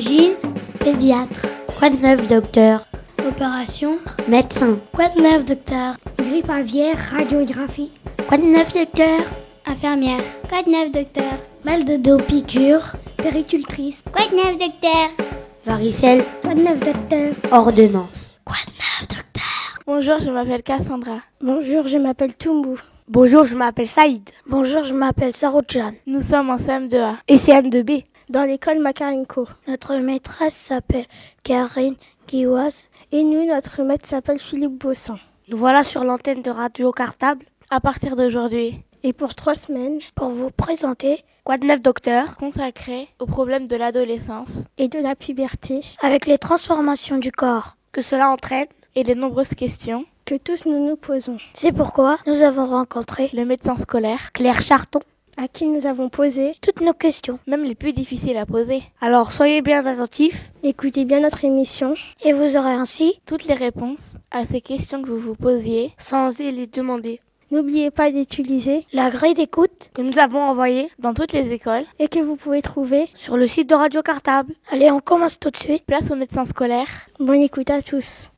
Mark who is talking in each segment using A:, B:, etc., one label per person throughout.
A: Pédiatre.
B: Quoi de neuf, docteur?
A: Opération,
B: Médecin.
A: quoi de neuf, docteur?
C: Grippe aviaire, radiographie.
B: Quoi de neuf, docteur?
A: Infirmière, quoi de neuf, docteur?
B: Mal de dos, piqûre.
C: Péricultrice.
A: Quoi de neuf, docteur?
B: Varicelle,
C: Quoi de neuf, docteur?
B: Ordonnance. Quoi de neuf, docteur?
D: Bonjour, je m'appelle Cassandra.
A: Bonjour, je m'appelle Toumbu.
B: Bonjour, je m'appelle Saïd.
C: Bonjour, je m'appelle Saroujan.
D: Nous sommes en CM2A.
B: Et CM2B.
A: Dans l'école Makarenko.
C: Notre maîtresse s'appelle Karine Kiwas.
A: Et nous, notre maître s'appelle Philippe Bossan.
B: Nous voilà sur l'antenne de Radio Cartable.
D: À partir d'aujourd'hui,
A: Et pour trois semaines,
C: Pour vous présenter,
B: Quoi de neuf, docteur?
D: Consacré au problème de l'adolescence
A: et de la puberté,
C: avec les transformations du corps.
B: Que cela entraîne
D: et les nombreuses questions,
A: que tous nous nous posons,
C: C'est pourquoi nous avons rencontré
D: le médecin scolaire,
B: Claire Charton.
A: À qui nous avons posé,
C: toutes nos questions.
D: même les plus difficiles à poser,
B: Alors soyez bien attentifs.
A: écoutez bien notre émission
C: Et vous aurez ainsi
D: toutes les réponses à ces questions que vous vous posiez
B: sans oser les demander.
A: N'oubliez pas d'utiliser
C: la grille d'écoute.
B: Que nous avons envoyé
D: dans toutes les écoles.
A: et que vous pouvez trouver.
B: sur le site de Radio Cartable.
C: Allez, on commence tout de suite.
D: Place au médecin scolaire.
A: Bonne écoute à tous.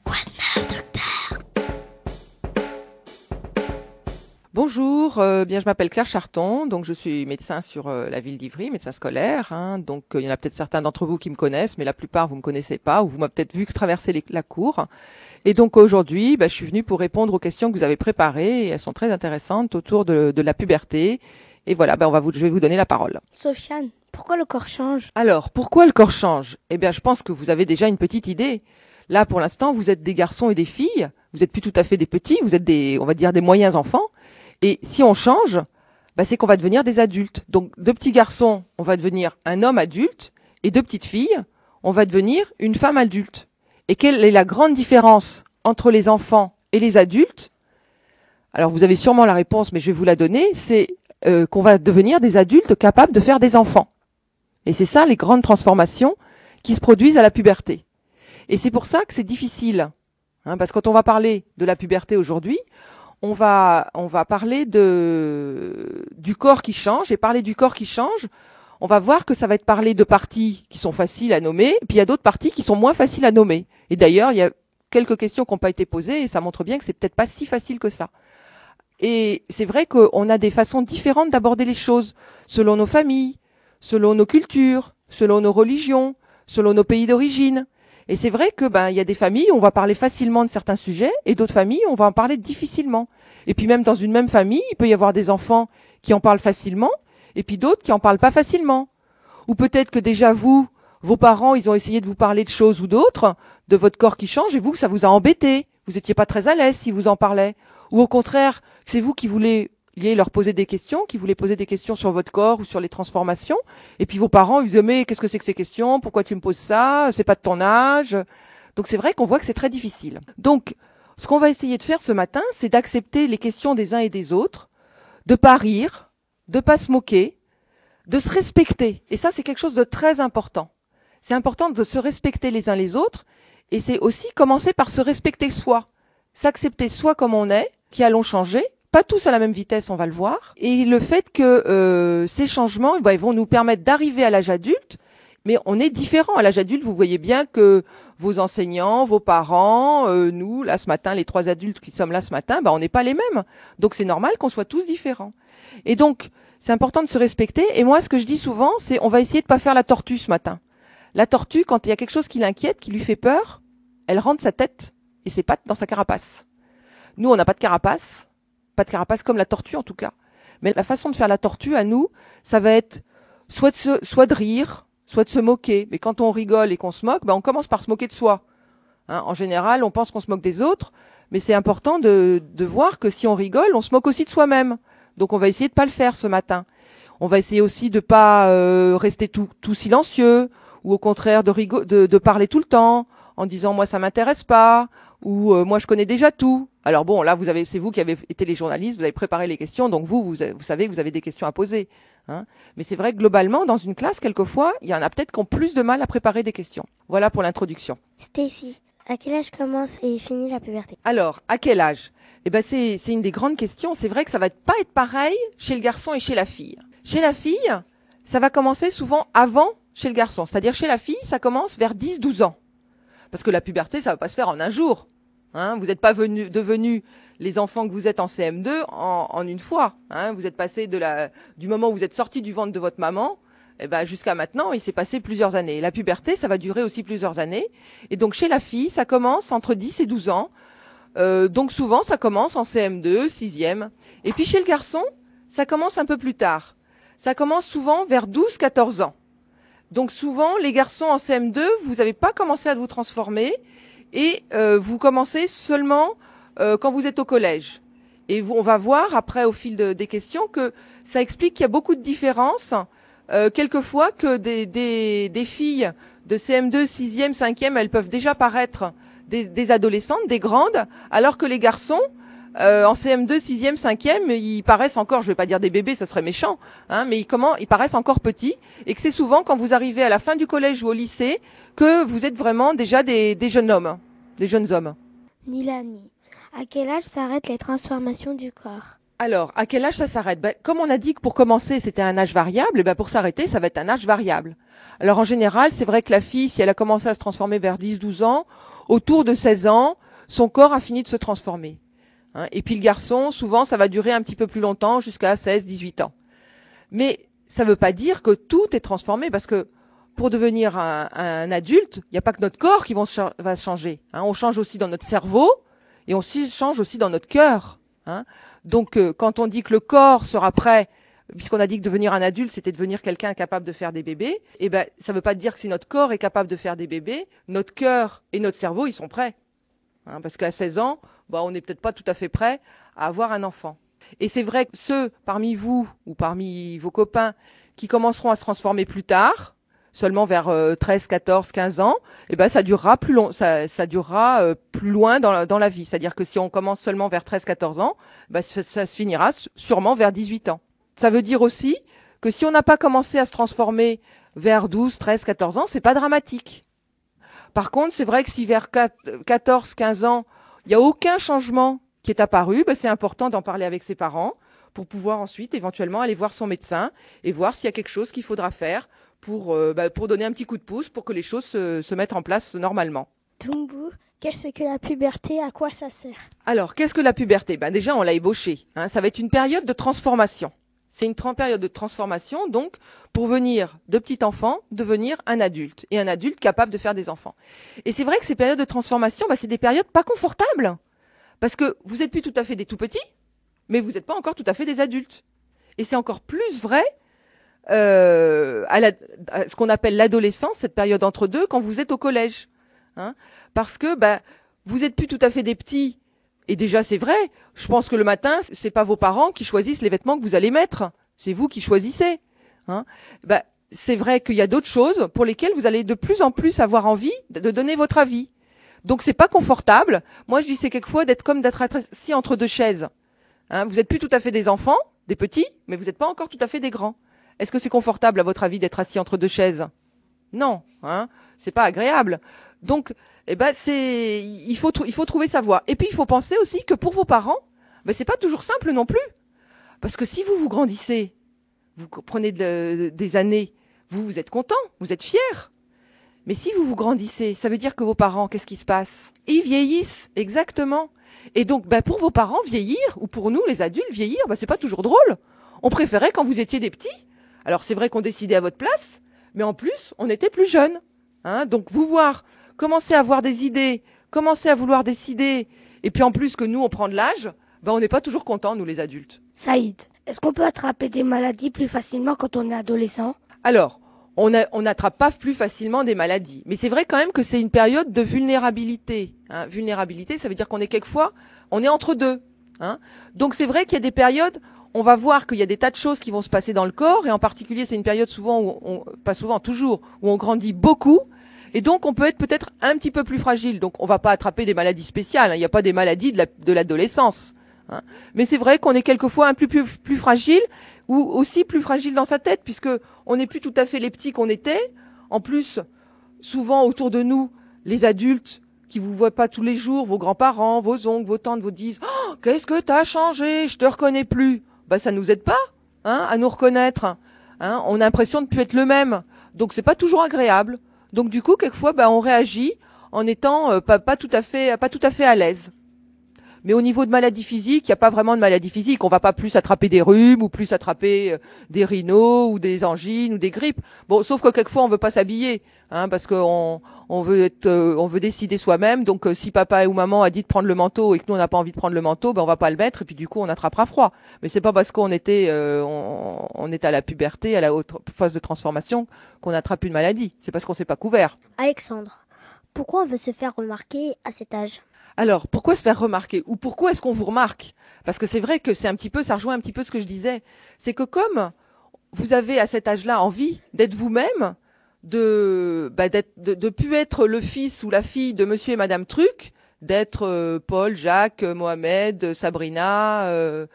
E: Bonjour, euh, bien je m'appelle Claire Charton, donc je suis médecin sur euh, la ville d'Ivry, médecin scolaire. hein. donc euh, il y en a peut-être certains d'entre vous qui me connaissent, mais la plupart vous me connaissez pas ou vous m'avez peut-être vu traverser les- la cour. Et donc aujourd'hui, bah, je suis venue pour répondre aux questions que vous avez préparées et elles sont très intéressantes autour de, de la puberté. Et voilà, bah, on va vous, je vais vous donner la parole.
B: Sofiane, pourquoi le corps change?
E: Alors, pourquoi le corps change? Eh bien, je pense que vous avez déjà une petite idée. Là, pour l'instant, vous êtes des garçons et des filles. Vous n'êtes plus tout à fait des petits. Vous êtes des, on va dire, des moyens enfants. Et si on change, bah, c'est qu'on va devenir des adultes. Donc, de petits garçons, on va devenir un homme adulte. Et de petites filles, on va devenir une femme adulte. Et quelle est la grande différence entre les enfants et les adultes? Alors, vous avez sûrement la réponse, mais je vais vous la donner. C'est euh, qu'on va devenir des adultes capables de faire des enfants. Et c'est ça les grandes transformations qui se produisent à la puberté. Et c'est pour ça que c'est difficile. Hein, parce que quand on va parler de la puberté aujourd'hui, on va, on va parler de, du corps qui change. Et parler du corps qui change, on va voir que ça va être parlé de parties qui sont faciles à nommer, puis il y a d'autres parties qui sont moins faciles à nommer. Et d'ailleurs, il y a quelques questions qui n'ont pas été posées et ça montre bien que c'est peut-être pas si facile que ça. Et c'est vrai qu'on a des façons différentes d'aborder les choses selon nos familles, selon nos cultures, selon nos religions, selon nos pays d'origine. Et c'est vrai que ben il y a des familles où on va parler facilement de certains sujets et d'autres familles où on va en parler difficilement. Et puis même dans une même famille, il peut y avoir des enfants qui en parlent facilement et puis d'autres qui en parlent pas facilement. Ou peut-être que déjà vous, vos parents, ils ont essayé de vous parler de choses ou d'autres, de votre corps qui change et vous, ça vous a embêté. Vous étiez pas très à l'aise si vous en parlez. Ou au contraire, c'est vous qui voulez leur poser des questions, qui voulez poser des questions sur votre corps ou sur les transformations. Et puis vos parents, ils disaient, qu'est-ce que c'est que ces questions? Pourquoi tu me poses ça? C'est pas de ton âge. Donc c'est vrai qu'on voit que c'est très difficile. Donc, ce qu'on va essayer de faire ce matin, c'est d'accepter les questions des uns et des autres, de pas rire, de pas se moquer, de se respecter. Et ça, c'est quelque chose de très important. C'est important de se respecter les uns les autres, et c'est aussi commencer par se respecter soi. S'accepter soi comme on est, qui allons changer, pas tous à la même vitesse, on va le voir, et le fait que euh, ces changements, ben, ils vont nous permettre d'arriver à l'âge adulte, mais on est différent à l'âge adulte. Vous voyez bien que vos enseignants, vos parents, euh, nous, là ce matin, les trois adultes qui sommes là ce matin, ben, on n'est pas les mêmes. Donc c'est normal qu'on soit tous différents. Et donc c'est important de se respecter. Et moi, ce que je dis souvent, c'est on va essayer de pas faire la tortue ce matin. La tortue, quand il y a quelque chose qui l'inquiète, qui lui fait peur, elle rentre sa tête et ses pattes dans sa carapace. Nous, on n'a pas de carapace, pas de carapace comme la tortue en tout cas. Mais la façon de faire la tortue à nous, ça va être soit de, rire, soit de se moquer. Mais quand on rigole et qu'on se moque, ben on commence par se moquer de soi. Hein, en général, on pense qu'on se moque des autres, mais c'est important de, voir que si on rigole, on se moque aussi de soi-même. Donc on va essayer de pas le faire ce matin. On va essayer aussi de pas euh, rester tout, tout silencieux ou au contraire de, de parler tout le temps en disant moi ça m'intéresse pas ou euh, moi je connais déjà tout. Alors bon là vous avez c'est vous qui avez été les journalistes, vous avez préparé les questions donc vous vous, vous savez que vous avez des questions à poser. Hein. Mais c'est vrai que globalement dans une classe quelquefois il y en a peut-être qui ont plus de mal à préparer des questions. Voilà pour l'introduction.
B: Stacy, à quel âge commence et finit la puberté?
E: Alors, à quel âge? Eh ben, c'est c'est une des grandes questions. C'est vrai que ça va pas être pareil chez le garçon et chez la fille. Chez la fille, ça va commencer souvent avant chez le garçon. C'est-à-dire chez la fille, ça commence vers 10-12 ans. Parce que la puberté, ça va pas se faire en un jour. Hein, vous n'êtes pas venu, devenus les enfants que vous êtes en CM2 en, en une fois. Hein. Vous êtes passé de la, du moment où vous êtes sorti du ventre de votre maman eh ben, jusqu'à maintenant, il s'est passé plusieurs années. La puberté, ça va durer aussi plusieurs années. Et donc chez la fille, ça commence entre 10 et 12 ans. Euh, donc souvent, ça commence en CM2, 6e. Et puis chez le garçon, ça commence un peu plus tard. Ça commence souvent vers 12-14 ans. Donc souvent, les garçons en CM2, vous n'avez pas commencé à vous transformer et euh, vous commencez seulement euh, quand vous êtes au collège. Et vous, on va voir après au fil de, des questions que ça explique qu'il y a beaucoup de différences. Euh, quelquefois que des, des, des, filles de CM2, 6e, 5e, elles peuvent déjà paraître des, des adolescentes, des grandes, alors que les garçons, euh, en CM2, 6e, 5e, ils paraissent encore, je vais pas dire des bébés, ça serait méchant, hein, mais ils, comment, ils paraissent encore petits, et que c'est souvent quand vous arrivez à la fin du collège ou au lycée que vous êtes vraiment déjà des, des jeunes hommes, des jeunes hommes.
B: Nilani, à quel âge s'arrêtent les transformations du corps?
E: Alors, à quel âge ça s'arrête? Ben, Comme on a dit que pour commencer, c'était un âge variable, ben pour s'arrêter, ça va être un âge variable. Alors, en général, c'est vrai que la fille, si elle a commencé à se transformer vers 10-12 ans, autour de 16 ans, son corps a fini de se transformer. Hein. Et puis le garçon, souvent, ça va durer un petit peu plus longtemps, jusqu'à 16-18 ans. Mais ça ne veut pas dire que tout est transformé, parce que pour devenir un, un adulte, il n'y a pas que notre corps qui va changer. Hein. On change aussi dans notre cerveau, et on change aussi dans notre cœur. Hein. Donc, euh, quand on dit que le corps sera prêt, puisqu'on a dit que devenir un adulte, c'était devenir quelqu'un capable de faire des bébés, eh ben, ça ne veut pas dire que si notre corps est capable de faire des bébés, notre cœur et notre cerveau, ils sont prêts. Hein, parce qu'à 16 ans, bah, on n'est peut-être pas tout à fait prêt à avoir un enfant. Et c'est vrai que ceux parmi vous ou parmi vos copains qui commenceront à se transformer plus tard, seulement vers 13, 14, 15 ans, eh ben ça durera plus long, ça, ça durera euh, plus loin dans la, dans la vie. C'est-à-dire que si on commence seulement vers 13, 14 ans, ben ça, ça, se finira sûrement vers 18 ans. Ça veut dire aussi que si on n'a pas commencé à se transformer vers 12, 13, 14 ans, c'est pas dramatique. Par contre, c'est vrai que si vers 14, 15 ans, il n'y a aucun changement qui est apparu, ben c'est important d'en parler avec ses parents pour pouvoir ensuite éventuellement aller voir son médecin et voir s'il y a quelque chose qu'il faudra faire pour, euh, bah, pour donner un petit coup de pouce pour que les choses se, se mettent en place normalement.
A: Tumbu, qu'est-ce que la puberté À quoi ça sert?
E: Alors, qu'est-ce que la puberté? Ben Déjà, on l'a ébauché. Hein, ça va être une période de transformation. C'est une période de transformation, donc, pour venir de petit enfant, devenir un adulte, et un adulte capable de faire des enfants. Et c'est vrai que ces périodes de transformation, ben, c'est des périodes pas confortables, parce que vous n'êtes plus tout à fait des tout petits, mais vous n'êtes pas encore tout à fait des adultes. Et c'est encore plus vrai euh, à, ce qu'on appelle l'adolescence, cette période entre deux, quand vous êtes au collège. Hein Parce que bah, vous êtes plus tout à fait des petits. Et déjà, c'est vrai. Je pense que le matin, c'est pas vos parents qui choisissent les vêtements que vous allez mettre. C'est vous qui choisissez. Hein bah, c'est vrai qu'il y a d'autres choses pour lesquelles vous allez de plus en plus avoir envie de donner votre avis. Donc c'est pas confortable. Moi, je dis c'est quelquefois d'être comme d'être assis entre deux chaises. Hein vous êtes plus tout à fait des enfants, des petits, mais vous n'êtes pas encore tout à fait des grands. Est-ce que c'est confortable, à votre avis, d'être assis entre deux chaises? Non, hein, c'est pas agréable. Donc, eh ben, c'est, il faut, il faut trouver sa voie. Et puis, il faut penser aussi que pour vos parents, ben, c'est pas toujours simple non plus, parce que si vous vous grandissez, vous prenez de, des années, vous vous êtes content, vous êtes fier. Mais si vous vous grandissez, ça veut dire que vos parents, qu'est-ce qui se passe? Ils vieillissent, exactement. Et donc, ben, pour vos parents, vieillir, ou pour nous, les adultes, vieillir, ben, c'est pas toujours drôle. On préférait quand vous étiez des petits, alors c'est vrai qu'on décidait à votre place, mais en plus, on était plus jeunes. Hein Donc vous voir, commencer à avoir des idées, commencer à vouloir décider, et puis en plus que nous, on prend de l'âge, ben on n'est pas toujours contents, nous les adultes.
C: Saïd, est-ce qu'on peut attraper des maladies plus facilement quand on est adolescent?
E: Alors, on n'attrape pas plus facilement des maladies. Mais c'est vrai quand même que c'est une période de vulnérabilité. Hein. Vulnérabilité, ça veut dire qu'on est quelquefois, on est entre deux. Hein. Donc c'est vrai qu'il y a des périodes on va voir qu'il y a des tas de choses qui vont se passer dans le corps, et en particulier, c'est une période souvent où on, pas souvent, toujours, où on grandit beaucoup, et donc on peut être peut-être un petit peu plus fragile. Donc on va pas attraper des maladies spéciales. Hein. Il n'y a pas des maladies de l'adolescence. hein. Mais c'est vrai qu'on est quelquefois un peu plus, plus fragile, ou aussi plus fragile dans sa tête, puisque on n'est plus tout à fait les petits qu'on était. En plus, souvent autour de nous, les adultes qui vous voient pas tous les jours, vos grands-parents, vos oncles, vos tantes vous disent oh, "Qu'est-ce que t'as changé? Je te reconnais plus." Bah, ça nous aide pas hein, à nous reconnaître. Hein. On a l'impression de plus être le même. Donc c'est pas toujours agréable. Donc du coup, quelquefois, bah, on réagit en étant euh, pas, pas tout à fait, pas tout à fait à l'aise. Mais au niveau de maladie physique, il n'y a pas vraiment de maladie physique. On va pas plus attraper des rhumes ou plus attraper euh, des rhinos ou des angines ou des grippes. Bon, sauf que quelquefois on veut pas s'habiller, hein, parce qu'on on veut être, euh, on veut décider soi-même. Donc euh, si papa ou maman a dit de prendre le manteau et que nous on n'a pas envie de prendre le manteau, ben on va pas le mettre et puis du coup on attrapera froid. Mais c'est pas parce qu'on était, on, on est à la puberté, à la haute phase de transformation qu'on attrape une maladie. C'est parce qu'on s'est pas couvert.
A: Alexandre, pourquoi on veut se faire remarquer à cet âge?
E: Alors, pourquoi se faire remarquer? Ou pourquoi est-ce qu'on vous remarque? Parce que c'est vrai que c'est un petit peu, ça rejoint un petit peu ce que je disais. C'est que comme vous avez à cet âge-là envie d'être vous-même, de, bah, de, de pu être le fils ou la fille de monsieur et madame Truc, d'être euh, Paul, Jacques, Mohamed, Sabrina, euh,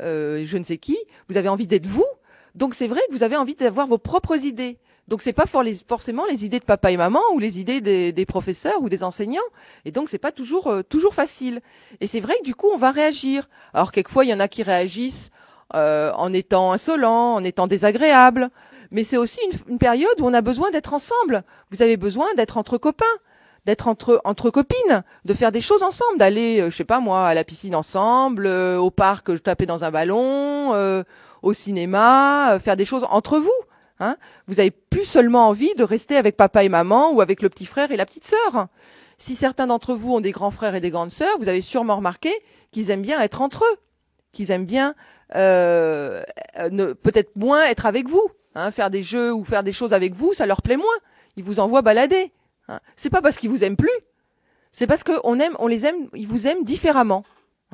E: euh, je ne sais qui, vous avez envie d'être vous. Donc c'est vrai que vous avez envie d'avoir vos propres idées. Donc c'est pas forcément les idées de papa et maman ou les idées des, des professeurs ou des enseignants. Et donc c'est pas toujours euh, toujours facile. Et c'est vrai que du coup on va réagir. Alors quelquefois il y en a qui réagissent euh, en étant insolents, en étant désagréables. Mais c'est aussi une, une période où on a besoin d'être ensemble. Vous avez besoin d'être entre copains d'être entre entre copines, de faire des choses ensemble, d'aller, euh, je sais pas moi, à la piscine ensemble, euh, au parc, je tapais dans un ballon, euh, au cinéma, euh, faire des choses entre vous. Hein vous avez plus seulement envie de rester avec papa et maman ou avec le petit frère et la petite sœur. Si certains d'entre vous ont des grands frères et des grandes sœurs, vous avez sûrement remarqué qu'ils aiment bien être entre eux, qu'ils aiment bien euh, peut-être moins être avec vous, hein, faire des jeux ou faire des choses avec vous, ça leur plaît moins. Ils vous envoient balader. Hein. C'est pas parce qu'ils vous aiment plus, c'est parce qu'on aime, on les aime, ils vous aiment différemment.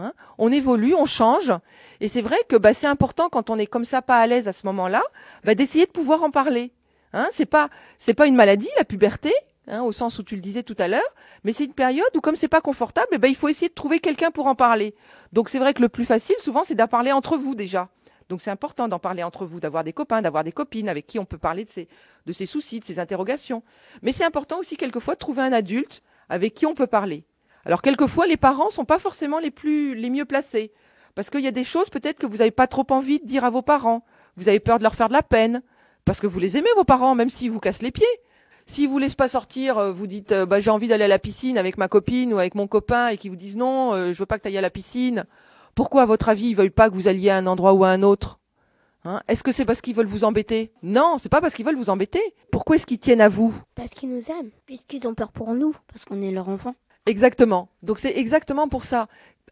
E: Hein. on évolue, on change, et c'est vrai que bah, c'est important quand on est comme ça pas à l'aise à ce moment-là, bah, d'essayer de pouvoir en parler. Hein, c'est pas c'est pas une maladie la puberté, hein, au sens où tu le disais tout à l'heure, mais c'est une période où comme c'est pas confortable, eh ben, il faut essayer de trouver quelqu'un pour en parler. Donc c'est vrai que le plus facile souvent c'est d'en parler entre vous déjà. Donc c'est important d'en parler entre vous, d'avoir des copains, d'avoir des copines avec qui on peut parler de ses, de soucis, de ses interrogations. Mais c'est important aussi quelquefois de trouver un adulte avec qui on peut parler. Alors quelquefois les parents sont pas forcément les plus les mieux placés parce qu'il y a des choses peut-être que vous n'avez pas trop envie de dire à vos parents. Vous avez peur de leur faire de la peine parce que vous les aimez vos parents même s'ils vous cassent les pieds. S'ils vous laissent pas sortir, euh, vous dites euh, bah, j'ai envie d'aller à la piscine avec ma copine ou avec mon copain et qu'ils vous disent non, euh, je veux pas que tu ailles à la piscine. Pourquoi à votre avis ils veulent pas que vous alliez à un endroit ou à un autre Hein? Est-ce que c'est parce qu'ils veulent vous embêter? Non, c'est pas parce qu'ils veulent vous embêter. Pourquoi est-ce qu'ils tiennent à vous?
B: Parce qu'ils nous aiment.
A: Puisqu'ils ont peur pour nous.
C: Parce qu'on est leur enfant.
E: Exactement. Donc c'est exactement pour ça.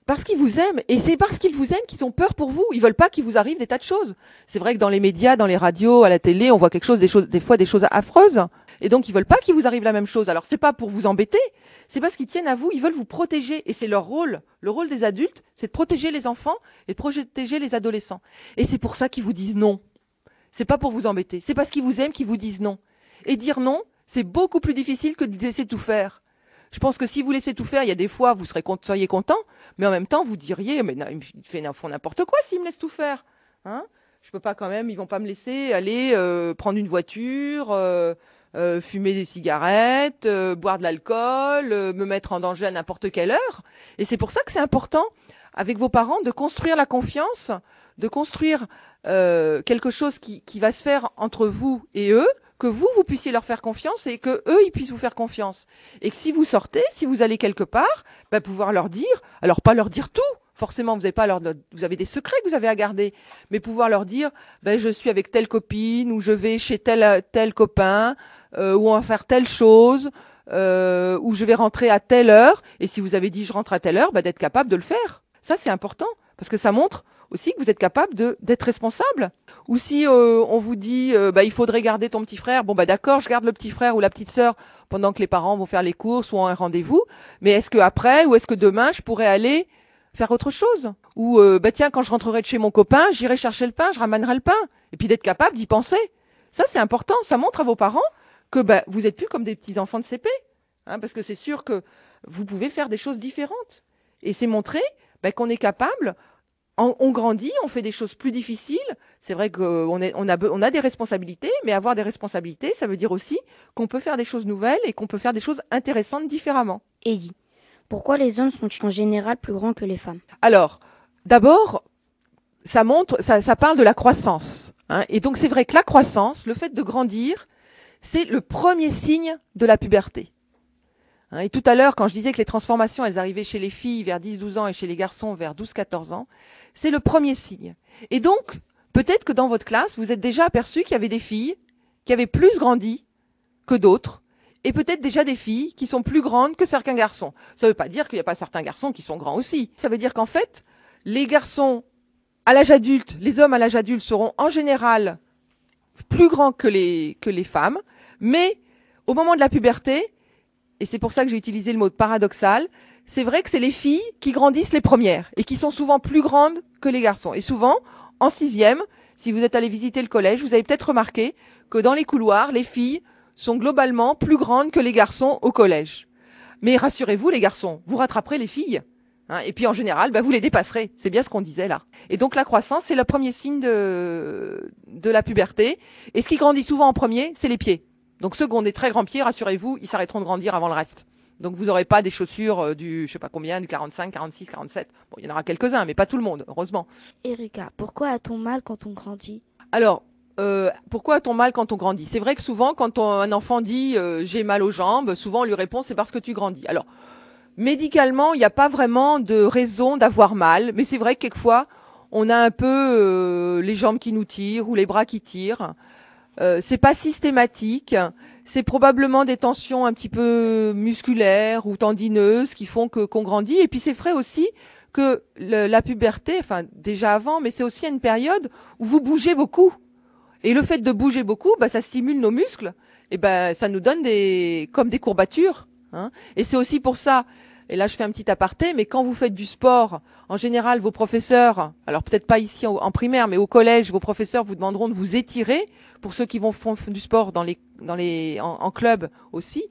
E: Parce qu'ils vous aiment, et c'est parce qu'ils vous aiment qu'ils ont peur pour vous. Ils veulent pas qu'il vous arrive des tas de choses. C'est vrai que dans les médias, dans les radios, à la télé, on voit quelque chose, des choses, des fois des choses affreuses. Et donc ils veulent pas qu'il vous arrive la même chose. Alors c'est pas pour vous embêter, c'est parce qu'ils tiennent à vous, ils veulent vous protéger. Et c'est leur rôle. Le rôle des adultes, c'est de protéger les enfants et de protéger les adolescents. Et c'est pour ça qu'ils vous disent non. C'est pas pour vous embêter. C'est parce qu'ils vous aiment qu'ils vous disent non. Et dire non, c'est beaucoup plus difficile que de laisser tout faire. Je pense que si vous laissez tout faire, il y a des fois, vous serez, seriez content, mais en même temps, vous diriez, mais non, ils font n'importe quoi s'ils me laissent tout faire. Hein? Je peux pas quand même, ils vont pas me laisser aller euh, prendre une voiture, euh, euh, fumer des cigarettes, euh, boire de l'alcool, euh, me mettre en danger à n'importe quelle heure. Et c'est pour ça que c'est important, avec vos parents, de construire la confiance, de construire quelque chose qui, qui va se faire entre vous et eux, que vous, vous puissiez leur faire confiance et que eux, ils puissent vous faire confiance. Et que si vous sortez, si vous allez quelque part, bah, pouvoir leur dire, alors pas leur dire tout, forcément vous avez pas leur, vous avez des secrets que vous avez à garder, mais pouvoir leur dire, ben je suis avec telle copine ou je vais chez tel tel copain euh, ou on va faire telle chose euh, ou je vais rentrer à telle heure. Et si vous avez dit je rentre à telle heure, ben, d'être capable de le faire. Ça c'est important parce que ça montre aussi que vous êtes capable de d'être responsable. Ou si euh, on vous dit euh, bah il faudrait garder ton petit frère, bon bah d'accord, je garde le petit frère ou la petite sœur pendant que les parents vont faire les courses ou ont un rendez-vous. Mais est-ce que après ou est-ce que demain je pourrais aller faire autre chose Ou euh, bah tiens quand je rentrerai de chez mon copain, j'irai chercher le pain, je ramènerai le pain. Et puis d'être capable d'y penser. Ça c'est important. Ça montre à vos parents que bah vous êtes plus comme des petits enfants de CP, hein, parce que c'est sûr que vous pouvez faire des choses différentes. Et c'est montrer bah, qu'on est capable on, grandit, on fait des choses plus difficiles. C'est vrai qu'on on a, on a des responsabilités, mais avoir des responsabilités, ça veut dire aussi qu'on peut faire des choses nouvelles et qu'on peut faire des choses intéressantes différemment.
C: Eddie, pourquoi les hommes sont en général plus grands que les femmes?
E: Alors, d'abord, ça montre, ça, ça, parle de la croissance. Hein, et donc c'est vrai que la croissance, le fait de grandir, c'est le premier signe de la puberté. Hein, et tout à l'heure, quand je disais que les transformations, elles arrivaient chez les filles vers 10-12 ans et chez les garçons vers 12-14 ans, c'est le premier signe. Et donc, peut-être que dans votre classe, vous êtes déjà aperçu qu'il y avait des filles qui avaient plus grandi que d'autres, et peut-être déjà des filles qui sont plus grandes que certains garçons. Ça ne veut pas dire qu'il n'y a pas certains garçons qui sont grands aussi. Ça veut dire qu'en fait, les garçons à l'âge adulte, les hommes à l'âge adulte seront en général plus grands que les, femmes, mais au moment de la puberté, et c'est pour ça que j'ai utilisé le mot paradoxal, c'est vrai que c'est les filles qui grandissent les premières et qui sont souvent plus grandes que les garçons. Et souvent, en sixième, si vous êtes allé visiter le collège, vous avez peut-être remarqué que dans les couloirs, les filles sont globalement plus grandes que les garçons au collège. Mais rassurez-vous, les garçons, vous rattraperez les filles. Hein, et puis en général, bah, vous les dépasserez. C'est bien ce qu'on disait là. Et donc la croissance, c'est le premier signe de, de la puberté. Et ce qui grandit souvent en premier, c'est les pieds. Donc ceux qui ont des très grands pieds, rassurez-vous, ils s'arrêteront de grandir avant le reste. Donc vous n'aurez pas des chaussures euh, du, je sais pas combien, du 45, 46, 47. Bon, il y en aura quelques-uns, mais pas tout le monde, heureusement.
C: Erika, pourquoi a-t-on mal quand on grandit?
E: Alors, euh, pourquoi a-t-on mal quand on grandit? C'est vrai que souvent, quand on, un enfant dit euh, j'ai mal aux jambes, souvent on lui répond c'est parce que tu grandis. Alors, médicalement, il n'y a pas vraiment de raison d'avoir mal, mais c'est vrai que quelquefois, on a un peu euh, les jambes qui nous tirent ou les bras qui tirent. Euh, c'est pas systématique. C'est probablement des tensions un petit peu musculaires ou tendineuses qui font que qu'on grandit. Et puis c'est vrai aussi que la puberté, enfin déjà avant, mais c'est aussi une période où vous bougez beaucoup. Et le fait de bouger beaucoup, bah, ça stimule nos muscles. Et ben ça nous donne des comme des courbatures. Hein. Et c'est aussi pour ça et là je fais un petit aparté, mais quand vous faites du sport, en général, vos professeurs, alors peut-être pas ici en, primaire, mais au collège, vos professeurs vous demanderont de vous étirer, pour ceux qui vont faire du sport dans les, dans les, en, club aussi.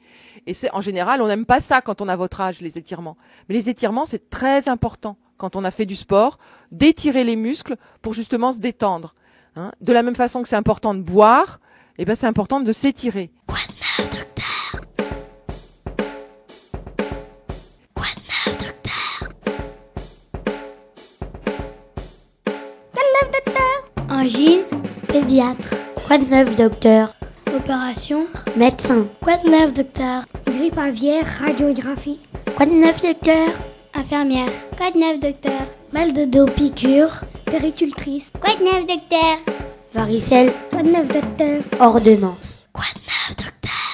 E: Et c'est en général, on n'aime pas ça quand on a votre âge, les étirements. Mais les étirements, c'est très important quand on a fait du sport, d'étirer les muscles pour justement se détendre. Hein. De la même façon que c'est important de boire, et eh ben c'est important de s'étirer.
B: Quoi de neuf, docteur?
F: Angine,
B: pédiatre. Quoi de neuf, docteur?
F: Opération,
B: médecin.
F: Quoi de neuf, docteur?
G: Grippe aviaire, radiographie.
B: Quoi de neuf, docteur?
F: Infirmière. Quoi de neuf, docteur?
B: Mal de dos, piqûre.
G: Péricultrice.
F: Quoi de neuf, docteur?
B: Varicelle.
G: Quoi de neuf, docteur?
B: Ordonnance.
F: Quoi de neuf, docteur?